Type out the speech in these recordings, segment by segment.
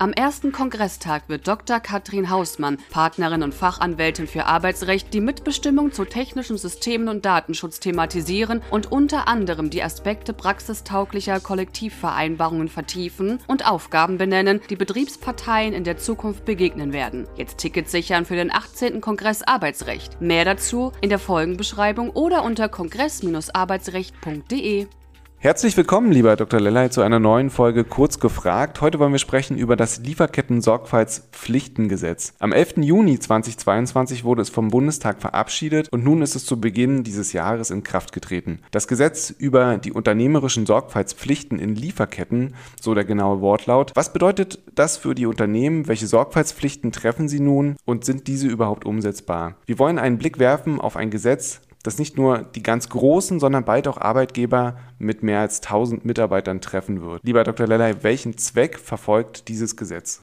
Am ersten Kongresstag wird Dr. Katrin Hausmann, Partnerin und Fachanwältin für Arbeitsrecht, die Mitbestimmung zu technischen Systemen und Datenschutz thematisieren und unter anderem die Aspekte praxistauglicher Kollektivvereinbarungen vertiefen und Aufgaben benennen, die Betriebsparteien in der Zukunft begegnen werden. Jetzt Tickets sichern für den 18. Kongress Arbeitsrecht. Mehr dazu in der Folgenbeschreibung oder unter kongress-arbeitsrecht.de. Herzlich willkommen, lieber Dr. Lellay, zu einer neuen Folge Kurz gefragt. Heute wollen wir sprechen über das Lieferketten-Sorgfaltspflichtengesetz. Am 11. Juni 2022 wurde es vom Bundestag verabschiedet und nun ist es zu Beginn dieses Jahres in Kraft getreten. Das Gesetz über die unternehmerischen Sorgfaltspflichten in Lieferketten, so der genaue Wortlaut. Was bedeutet das für die Unternehmen? Welche Sorgfaltspflichten treffen sie nun und sind diese überhaupt umsetzbar? Wir wollen einen Blick werfen auf ein Gesetz, das nicht nur die ganz großen, sondern bald auch Arbeitgeber mit mehr als 1000 Mitarbeitern treffen wird. Lieber Dr. Lellay, welchen Zweck verfolgt dieses Gesetz?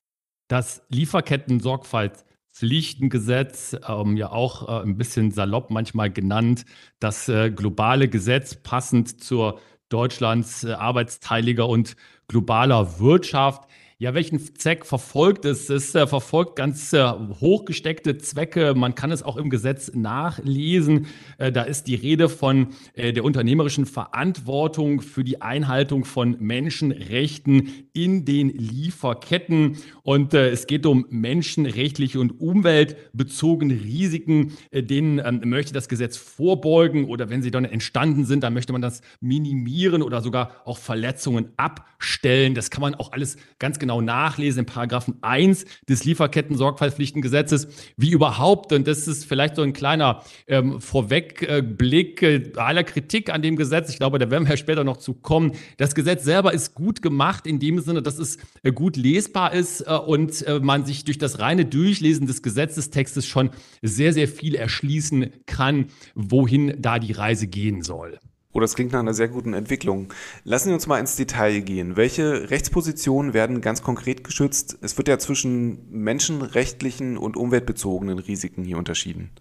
Das Lieferketten-Sorgfaltspflichtengesetz, ähm, ja auch äh, ein bisschen salopp manchmal genannt, das äh, globale Gesetz passend zur Deutschlands äh, arbeitsteiliger und globaler Wirtschaft ja, welchen Zweck verfolgt es? Es äh, verfolgt ganz äh, hochgesteckte Zwecke. Man kann es auch im Gesetz nachlesen. Äh, da ist die Rede von äh, der unternehmerischen Verantwortung für die Einhaltung von Menschenrechten in den Lieferketten. Und äh, es geht um menschenrechtliche und umweltbezogene Risiken, äh, denen ähm, möchte das Gesetz vorbeugen oder wenn sie dann entstanden sind, dann möchte man das minimieren oder sogar auch Verletzungen abstellen. Das kann man auch alles ganz genau genau nachlesen in Paragraphen 1 des Lieferketten-Sorgfaltspflichtengesetzes, wie überhaupt, und das ist vielleicht so ein kleiner ähm, Vorwegblick äh, aller Kritik an dem Gesetz, ich glaube, da werden wir später noch zu kommen, das Gesetz selber ist gut gemacht in dem Sinne, dass es äh, gut lesbar ist äh, und äh, man sich durch das reine Durchlesen des Gesetzestextes schon sehr, sehr viel erschließen kann, wohin da die Reise gehen soll. Oh, das klingt nach einer sehr guten Entwicklung. Lassen Sie uns mal ins Detail gehen. Welche Rechtspositionen werden ganz konkret geschützt? Es wird ja zwischen menschenrechtlichen und umweltbezogenen Risiken hier unterschieden.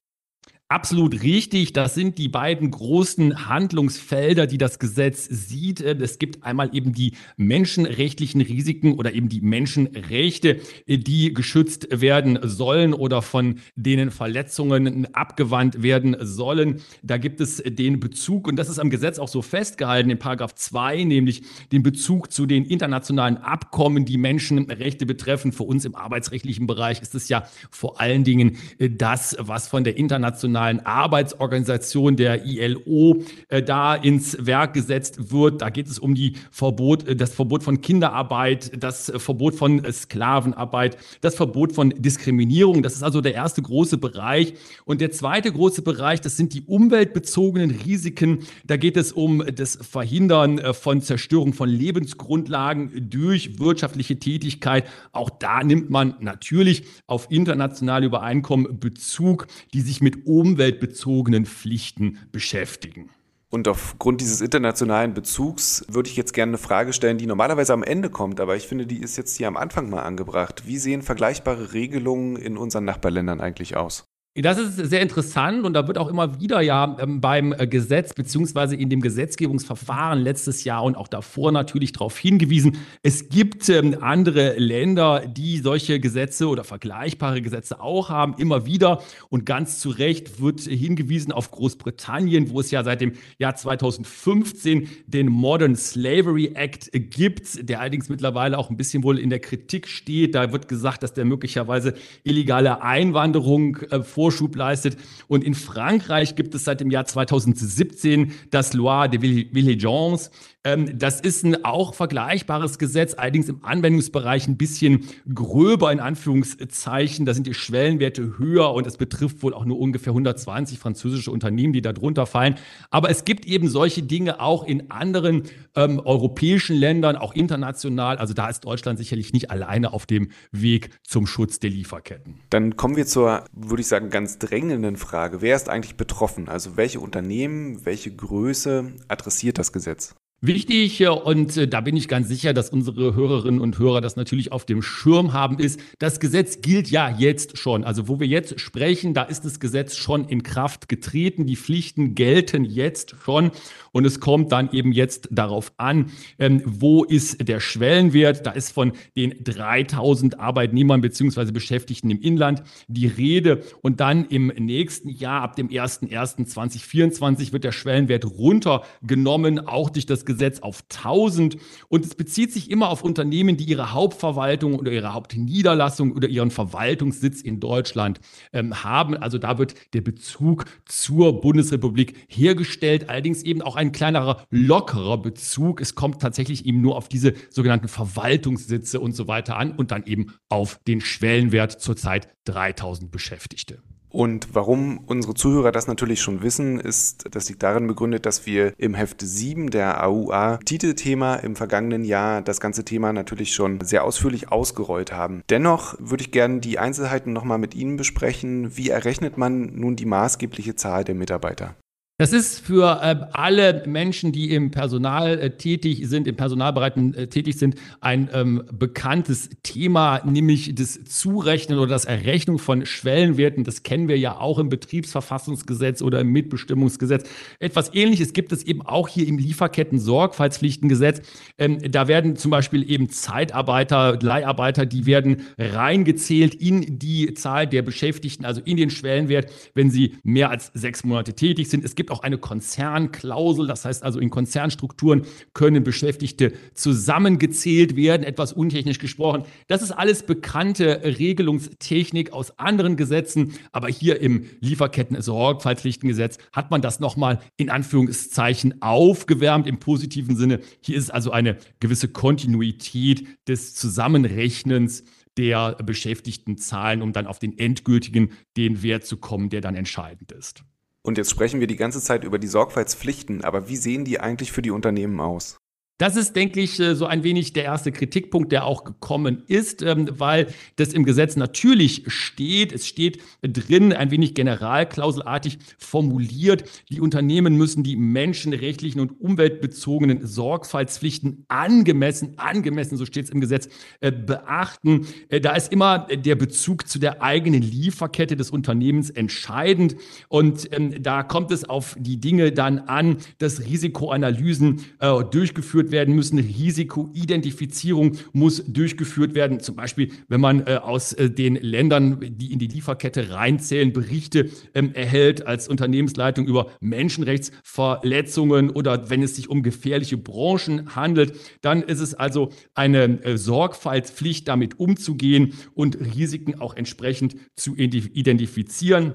Absolut richtig. Das sind die beiden großen Handlungsfelder, die das Gesetz sieht. Es gibt einmal eben die menschenrechtlichen Risiken oder eben die Menschenrechte, die geschützt werden sollen oder von denen Verletzungen abgewandt werden sollen. Da gibt es den Bezug, und das ist am Gesetz auch so festgehalten, in Paragraph 2, nämlich den Bezug zu den internationalen Abkommen, die Menschenrechte betreffen. Für uns im arbeitsrechtlichen Bereich ist es ja vor allen Dingen das, was von der internationalen Internationalen Arbeitsorganisation der ILO äh, da ins Werk gesetzt wird. Da geht es um die Verbot, äh, das Verbot von Kinderarbeit, das Verbot von Sklavenarbeit, das Verbot von Diskriminierung. Das ist also der erste große Bereich. Und der zweite große Bereich, das sind die umweltbezogenen Risiken. Da geht es um das Verhindern äh, von Zerstörung von Lebensgrundlagen durch wirtschaftliche Tätigkeit. Auch da nimmt man natürlich auf internationale Übereinkommen Bezug, die sich mit um umweltbezogenen Pflichten beschäftigen. Und aufgrund dieses internationalen Bezugs würde ich jetzt gerne eine Frage stellen, die normalerweise am Ende kommt, aber ich finde, die ist jetzt hier am Anfang mal angebracht. Wie sehen vergleichbare Regelungen in unseren Nachbarländern eigentlich aus? Das ist sehr interessant und da wird auch immer wieder ja ähm, beim äh, Gesetz beziehungsweise in dem Gesetzgebungsverfahren letztes Jahr und auch davor natürlich darauf hingewiesen, es gibt ähm, andere Länder, die solche Gesetze oder vergleichbare Gesetze auch haben, immer wieder und ganz zu Recht wird hingewiesen auf Großbritannien, wo es ja seit dem Jahr 2015 den Modern Slavery Act gibt, der allerdings mittlerweile auch ein bisschen wohl in der Kritik steht. Da wird gesagt, dass der möglicherweise illegale Einwanderung äh, vor Vorschub leistet. Und in Frankreich gibt es seit dem Jahr 2017 das Loi de ähm, das ist ein auch vergleichbares Gesetz, allerdings im Anwendungsbereich ein bisschen gröber in Anführungszeichen. Da sind die Schwellenwerte höher und es betrifft wohl auch nur ungefähr 120 französische Unternehmen, die da drunter fallen. Aber es gibt eben solche Dinge auch in anderen ähm, europäischen Ländern, auch international. Also da ist Deutschland sicherlich nicht alleine auf dem Weg zum Schutz der Lieferketten. Dann kommen wir zur, würde ich sagen, ganz drängenden Frage. Wer ist eigentlich betroffen? Also welche Unternehmen, welche Größe adressiert das Gesetz? Wichtig äh, und äh, da bin ich ganz sicher, dass unsere Hörerinnen und Hörer das natürlich auf dem Schirm haben, ist, das Gesetz gilt ja jetzt schon. Also wo wir jetzt sprechen, da ist das Gesetz schon in Kraft getreten. Die Pflichten gelten jetzt schon und es kommt dann eben jetzt darauf an, ähm, wo ist der Schwellenwert. Da ist von den 3000 Arbeitnehmern beziehungsweise Beschäftigten im Inland die Rede und dann im nächsten Jahr, ab dem 01.01.2024, wird der Schwellenwert runtergenommen, auch durch das Gesetz auf 1000 und es bezieht sich immer auf Unternehmen, die ihre Hauptverwaltung oder ihre Hauptniederlassung oder ihren Verwaltungssitz in Deutschland ähm, haben. Also da wird der Bezug zur Bundesrepublik hergestellt, allerdings eben auch ein kleinerer, lockerer Bezug. Es kommt tatsächlich eben nur auf diese sogenannten Verwaltungssitze und so weiter an und dann eben auf den Schwellenwert zurzeit 3000 Beschäftigte. Und warum unsere Zuhörer das natürlich schon wissen, ist, das liegt darin begründet, dass wir im Heft 7 der AUA Titelthema im vergangenen Jahr das ganze Thema natürlich schon sehr ausführlich ausgerollt haben. Dennoch würde ich gerne die Einzelheiten nochmal mit Ihnen besprechen. Wie errechnet man nun die maßgebliche Zahl der Mitarbeiter? Das ist für äh, alle Menschen, die im Personal äh, tätig sind, im Personalbereich äh, tätig sind, ein ähm, bekanntes Thema, nämlich das Zurechnen oder das Errechnung von Schwellenwerten. Das kennen wir ja auch im Betriebsverfassungsgesetz oder im Mitbestimmungsgesetz. Etwas Ähnliches gibt es eben auch hier im Lieferketten-Sorgfaltspflichtengesetz. Ähm, da werden zum Beispiel eben Zeitarbeiter, Leiharbeiter, die werden reingezählt in die Zahl der Beschäftigten, also in den Schwellenwert, wenn sie mehr als sechs Monate tätig sind. Es gibt gibt auch eine Konzernklausel. Das heißt also, in Konzernstrukturen können Beschäftigte zusammengezählt werden, etwas untechnisch gesprochen. Das ist alles bekannte Regelungstechnik aus anderen Gesetzen. Aber hier im Lieferketten-Sorgfaltspflichtengesetz hat man das nochmal in Anführungszeichen aufgewärmt im positiven Sinne. Hier ist also eine gewisse Kontinuität des Zusammenrechnens der beschäftigten Zahlen, um dann auf den endgültigen, den Wert zu kommen, der dann entscheidend ist. Und jetzt sprechen wir die ganze Zeit über die Sorgfaltspflichten, aber wie sehen die eigentlich für die Unternehmen aus? Das ist, denke ich, äh, so ein wenig der erste Kritikpunkt, der auch gekommen ist, ähm, weil das im Gesetz natürlich steht. Es steht drin, ein wenig generalklauselartig formuliert. Die Unternehmen müssen die menschenrechtlichen und umweltbezogenen Sorgfaltspflichten angemessen, angemessen, so steht es im Gesetz, äh, beachten. Äh, da ist immer der Bezug zu der eigenen Lieferkette des Unternehmens entscheidend. Und ähm, da kommt es auf die Dinge dann an, dass Risikoanalysen durchgeführt durchgeführt werden müssen. Risikoidentifizierung muss durchgeführt werden. Zum Beispiel, wenn man äh, aus äh, den Ländern, die in die Lieferkette reinzählen, Berichte ähm, erhält als Unternehmensleitung über Menschenrechtsverletzungen oder wenn es sich um gefährliche Branchen handelt, dann ist es also eine äh, Sorgfaltspflicht, damit umzugehen und Risiken auch entsprechend zu identifizieren.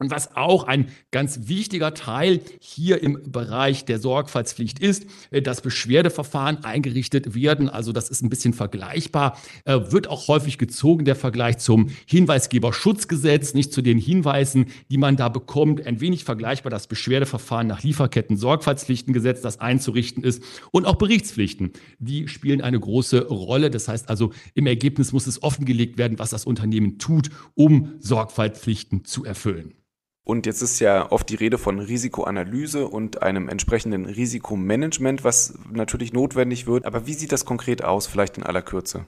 Und was auch ein ganz wichtiger Teil hier im Bereich der Sorgfaltspflicht ist, äh, dass Beschwerdeverfahren eingerichtet werden. Also das ist ein bisschen vergleichbar, äh, wird auch häufig gezogen, der Vergleich zum Hinweisgeberschutzgesetz, nicht zu den Hinweisen, die man da bekommt. Ein wenig vergleichbar das Beschwerdeverfahren nach Lieferketten-Sorgfaltspflichtengesetz, das einzurichten ist. Und auch Berichtspflichten, die spielen eine große Rolle. Das heißt also, im Ergebnis muss es offengelegt werden, was das Unternehmen tut, um Sorgfaltspflichten zu erfüllen. Und jetzt ist ja oft die Rede von Risikoanalyse und einem entsprechenden Risikomanagement, was natürlich notwendig wird. Aber wie sieht das konkret aus, vielleicht in aller Kürze?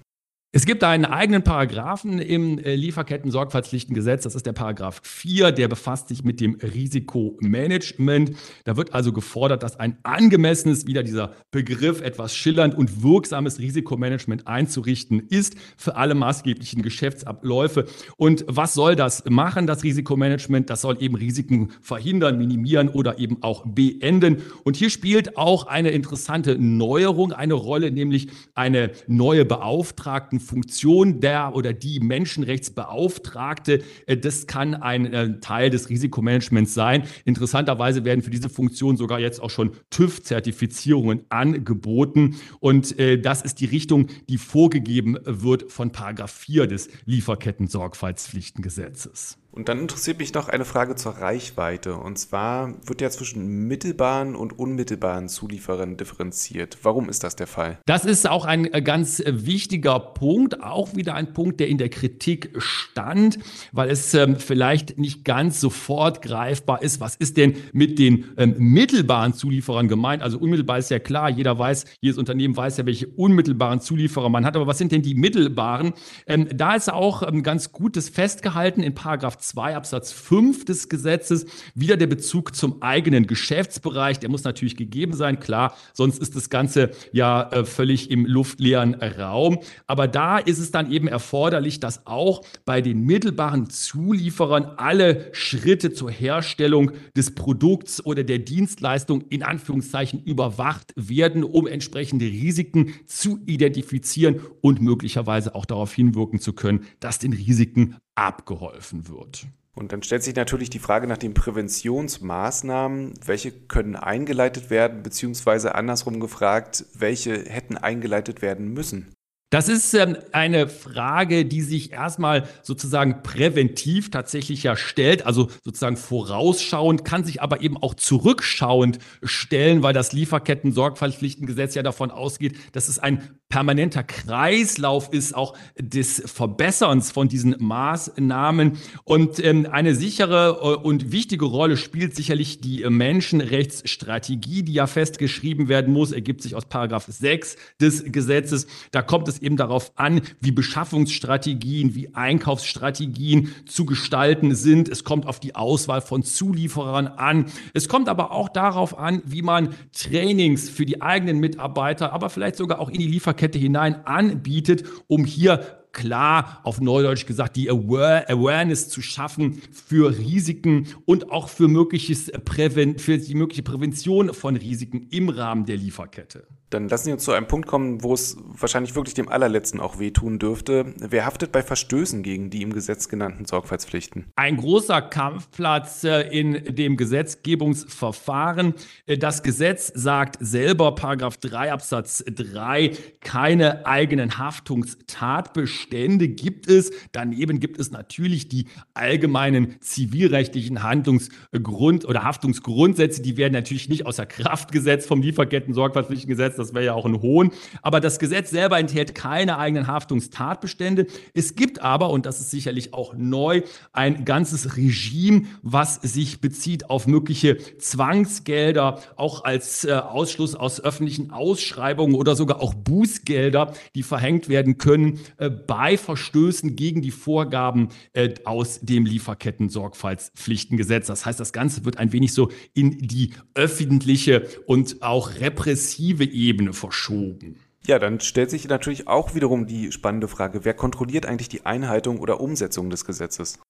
Es gibt einen eigenen Paragraphen im äh, Lieferketten-Sorgfaltspflichtengesetz. Das ist der Paragraph 4, der befasst sich mit dem Risikomanagement. Da wird also gefordert, dass ein angemessenes, wieder dieser Begriff, etwas schillernd und wirksames Risikomanagement einzurichten ist für alle maßgeblichen Geschäftsabläufe. Und was soll das machen, das Risikomanagement? Das soll eben Risiken verhindern, minimieren oder eben auch beenden. Und hier spielt auch eine interessante Neuerung eine Rolle, nämlich eine neue Beauftragten Funktion der oder die Menschenrechtsbeauftragte. Äh, das kann ein äh, Teil des Risikomanagements sein. Interessanterweise werden für diese Funktion sogar jetzt auch schon TÜV-Zertifizierungen angeboten. Und äh, das ist die Richtung, die vorgegeben wird von Paragraph 4 des Lieferketten-Sorgfaltspflichtengesetzes. Und dann interessiert mich noch eine Frage zur Reichweite. Und zwar wird ja zwischen mittelbaren und unmittelbaren Zulieferern differenziert. Warum ist das der Fall? Das ist auch ein äh, ganz äh, wichtiger Punkt, auch wieder ein Punkt, der in der Kritik stand, weil es ähm, vielleicht nicht ganz sofort greifbar ist. Was ist denn mit den ähm, mittelbaren Zulieferern gemeint? Also unmittelbar ist ja klar, jeder weiß, jedes Unternehmen weiß ja, welche unmittelbaren Zulieferer man hat. Aber was sind denn die mittelbaren? Ähm, da ist auch ähm, ganz gutes festgehalten in Paragraph 2 Absatz 5 des Gesetzes wieder der Bezug zum eigenen Geschäftsbereich. Der muss natürlich gegeben sein, klar, sonst ist das Ganze ja äh, völlig im luftleeren Raum. Aber da ist es dann eben erforderlich, dass auch bei den mittelbaren Zulieferern alle Schritte zur Herstellung des Produkts oder der Dienstleistung in Anführungszeichen überwacht werden, um entsprechende Risiken zu identifizieren und möglicherweise auch darauf hinwirken zu können, dass den Risiken abgeholfen wird. Und dann stellt sich natürlich die Frage nach den Präventionsmaßnahmen. Welche können eingeleitet werden, beziehungsweise andersrum gefragt, welche hätten eingeleitet werden müssen? Das ist ähm, eine Frage, die sich erstmal sozusagen präventiv tatsächlich ja stellt, also sozusagen vorausschauend, kann sich aber eben auch zurückschauend stellen, weil das Lieferketten-Sorgfaltspflichtengesetz ja davon ausgeht, dass es ein permanenter Kreislauf ist, auch des Verbesserns von diesen Maßnahmen. Und ähm, eine sichere äh, und wichtige Rolle spielt sicherlich die Menschenrechtsstrategie, die ja festgeschrieben werden muss, ergibt sich aus Paragraph 6 des Gesetzes. Da kommt es eben darauf an, wie Beschaffungsstrategien, wie Einkaufsstrategien zu gestalten sind. Es kommt auf die Auswahl von Zulieferern an. Es kommt aber auch darauf an, wie man Trainings für die eigenen Mitarbeiter, aber vielleicht sogar auch in die Lieferkette hinein anbietet, um hier klar auf Neudeutsch gesagt die Aware Awareness zu schaffen für Risiken und auch für, mögliches Präven für die mögliche Prävention von Risiken im Rahmen der Lieferkette. Dann lassen Sie uns zu einem Punkt kommen, wo es wahrscheinlich wirklich dem allerletzten auch wehtun dürfte. Wer haftet bei Verstößen gegen die im Gesetz genannten Sorgfaltspflichten? Ein großer Kampfplatz äh, in dem Gesetzgebungsverfahren. Äh, das Gesetz sagt selber, Paragraph 3 Absatz 3, keine eigenen Haftungstatbestände gibt es. Daneben gibt es natürlich die allgemeinen zivilrechtlichen Handlungsgrund- oder Haftungsgrundsätze. Die werden natürlich nicht außer Kraft gesetzt vom Lieferketten-Sorgfaltspflichtengesetz das wäre ja auch ein Hohn. Aber das Gesetz selber enthält keine eigenen Haftungstatbestände. Es gibt aber, und das ist sicherlich auch neu, ein ganzes Regime, was sich bezieht auf mögliche Zwangsgelder, auch als äh, Ausschluss aus öffentlichen Ausschreibungen oder sogar auch Bußgelder, die verhängt werden können äh, bei Verstößen gegen die Vorgaben äh, aus dem Lieferketten-Sorgfaltspflichtengesetz. Das heißt, das Ganze wird ein wenig so in die öffentliche und auch repressive Ebene Ebene verschoben. Ja, dann stellt sich natürlich auch wiederum die spannende Frage, wer kontrolliert eigentlich die Einhaltung oder Umsetzung des Gesetzes?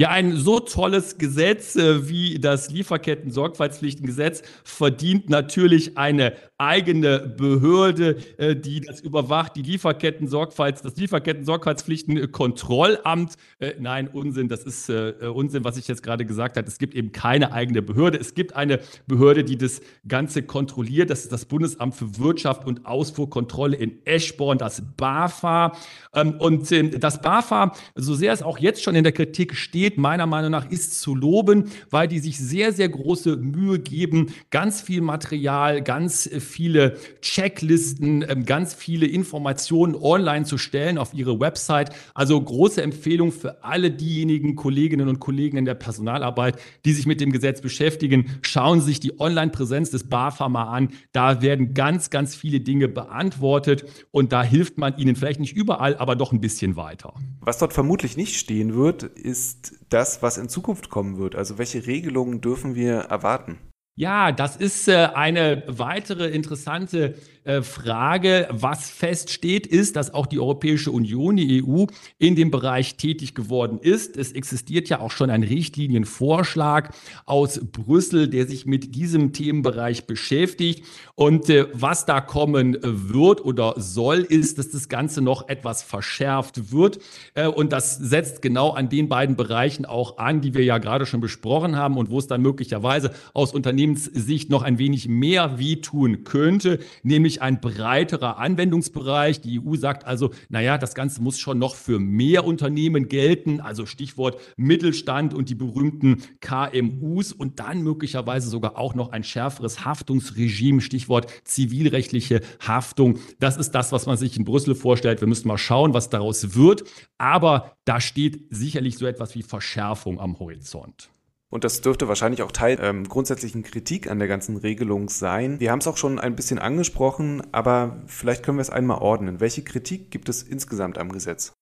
Ja, ein so tolles Gesetz äh, wie das Lieferketten-Sorgfaltspflichtengesetz verdient natürlich eine eigene Behörde, äh, die das überwacht, die Lieferketten-Sorgfalts, das Lieferketten-Sorgfaltspflichten-Kontrollamt. Äh, nein, Unsinn, das ist Unsinn, was ich jetzt gerade gesagt habe. Es gibt eben keine eigene Behörde. Es gibt eine Behörde, die das Ganze kontrolliert. Das ist das Bundesamt für Wirtschaft und Ausfuhrkontrolle in Eschborn, das BAFA. Ähm, und das BAFA, so sehr es auch jetzt schon in der Kritik steht, geht, meiner Meinung nach, ist zu loben, weil die sich sehr, sehr große Mühe geben, ganz viel Material, ganz viele Checklisten, ähm, ganz viele Informationen online zu stellen auf ihre Website. Also große Empfehlung für alle diejenigen Kolleginnen und Kollegen in der Personalarbeit, die sich mit dem Gesetz beschäftigen. Schauen Sie sich die Online-Präsenz des BAFA mal an. Da werden ganz, ganz viele Dinge beantwortet und da hilft man Ihnen vielleicht nicht überall, aber doch ein bisschen weiter. Was dort vermutlich nicht stehen wird, ist das, was in Zukunft kommen wird? Also welche Regelungen dürfen wir erwarten? Ja, das ist äh, eine weitere interessante äh, Frage. Was feststeht, ist, dass auch die Europäische Union, die EU, in dem Bereich tätig geworden ist. Es existiert ja auch schon ein Richtlinienvorschlag aus Brüssel, der sich mit diesem Themenbereich beschäftigt. Und äh, was da kommen wird oder soll, ist, dass das Ganze noch etwas verschärft wird. Äh, und das setzt genau an den beiden Bereichen auch an, die wir ja gerade schon besprochen haben und wo es dann möglicherweise aus Unternehmenssicht noch ein wenig mehr wehtun könnte, nämlich natürlich ein breiterer Anwendungsbereich. Die EU sagt also, naja, das Ganze muss schon noch für mehr Unternehmen gelten, also Stichwort Mittelstand und die berühmten KMUs und dann möglicherweise sogar auch noch ein schärferes Haftungsregime, Stichwort zivilrechtliche Haftung. Das ist das, was man sich in Brüssel vorstellt. Wir müssen mal schauen, was daraus wird. Aber da steht sicherlich so etwas wie Verschärfung am Horizont. Und das dürfte wahrscheinlich auch Teil ähm, grundsätzlichen Kritik an der ganzen Regelung sein. Wir haben es auch schon ein bisschen angesprochen, aber vielleicht können wir es einmal ordnen. Welche Kritik gibt es insgesamt am Gesetz?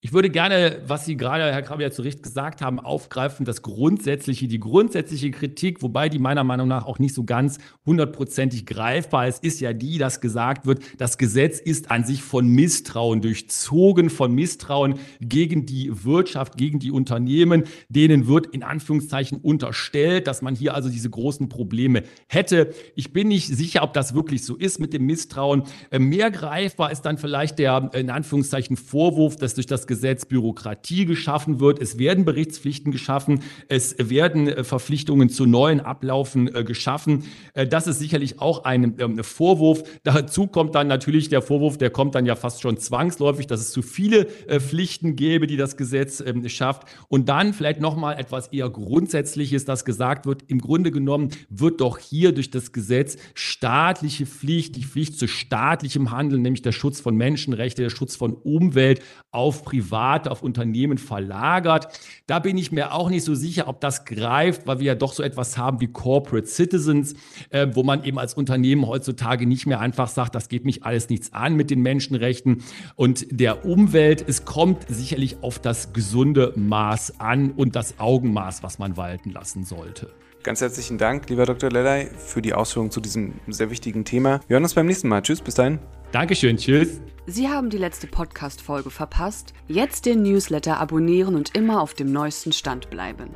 Ich würde gerne, was Sie gerade, Herr Krabbe, ja zu Recht gesagt haben, aufgreifen, das grundsätzliche, die grundsätzliche Kritik, wobei die meiner Meinung nach auch nicht so ganz hundertprozentig greifbar ist, ist ja die, dass gesagt wird, das Gesetz ist an sich von Misstrauen durchzogen, von Misstrauen gegen die Wirtschaft, gegen die Unternehmen. Denen wird in Anführungszeichen unterstellt, dass man hier also diese großen Probleme hätte. Ich bin nicht sicher, ob das wirklich so ist mit dem Misstrauen. Äh, mehr greifbar ist dann vielleicht der in Anführungszeichen Vorwurf, dass durch das Gesetz Bürokratie geschaffen wird. Es werden Berichtspflichten geschaffen. Es werden äh, Verpflichtungen zu neuen Ablaufen äh, geschaffen. Äh, das ist sicherlich auch ein ähm, Vorwurf. Dazu kommt dann natürlich der Vorwurf, der kommt dann ja fast schon zwangsläufig, dass es zu viele Pflichten gäbe, die das Gesetz ähm, schafft. Und dann vielleicht nochmal etwas eher Grundsätzliches, das gesagt wird. Im Grunde genommen wird doch hier durch das Gesetz staatliche Pflicht, die Pflicht zu staatlichem Handeln, nämlich der Schutz von Menschenrechten, der Schutz von Umwelt auf Privat Private auf Unternehmen verlagert. Da bin ich mir auch nicht so sicher, ob das greift, weil wir ja doch so etwas haben wie Corporate Citizens, äh, wo man eben als Unternehmen heutzutage nicht mehr einfach sagt, das geht mich alles nichts an mit den Menschenrechten und der Umwelt. Es kommt sicherlich auf das gesunde Maß an und das Augenmaß, was man walten lassen sollte. Ganz herzlichen Dank, lieber Dr. Lellay, für die Ausführungen zu diesem sehr wichtigen Thema. Wir hören uns beim nächsten Mal. Tschüss, bis dahin. Dankeschön, tschüss. Sie haben die letzte Podcast-Folge verpasst. Jetzt den Newsletter abonnieren und immer auf dem neuesten Stand bleiben.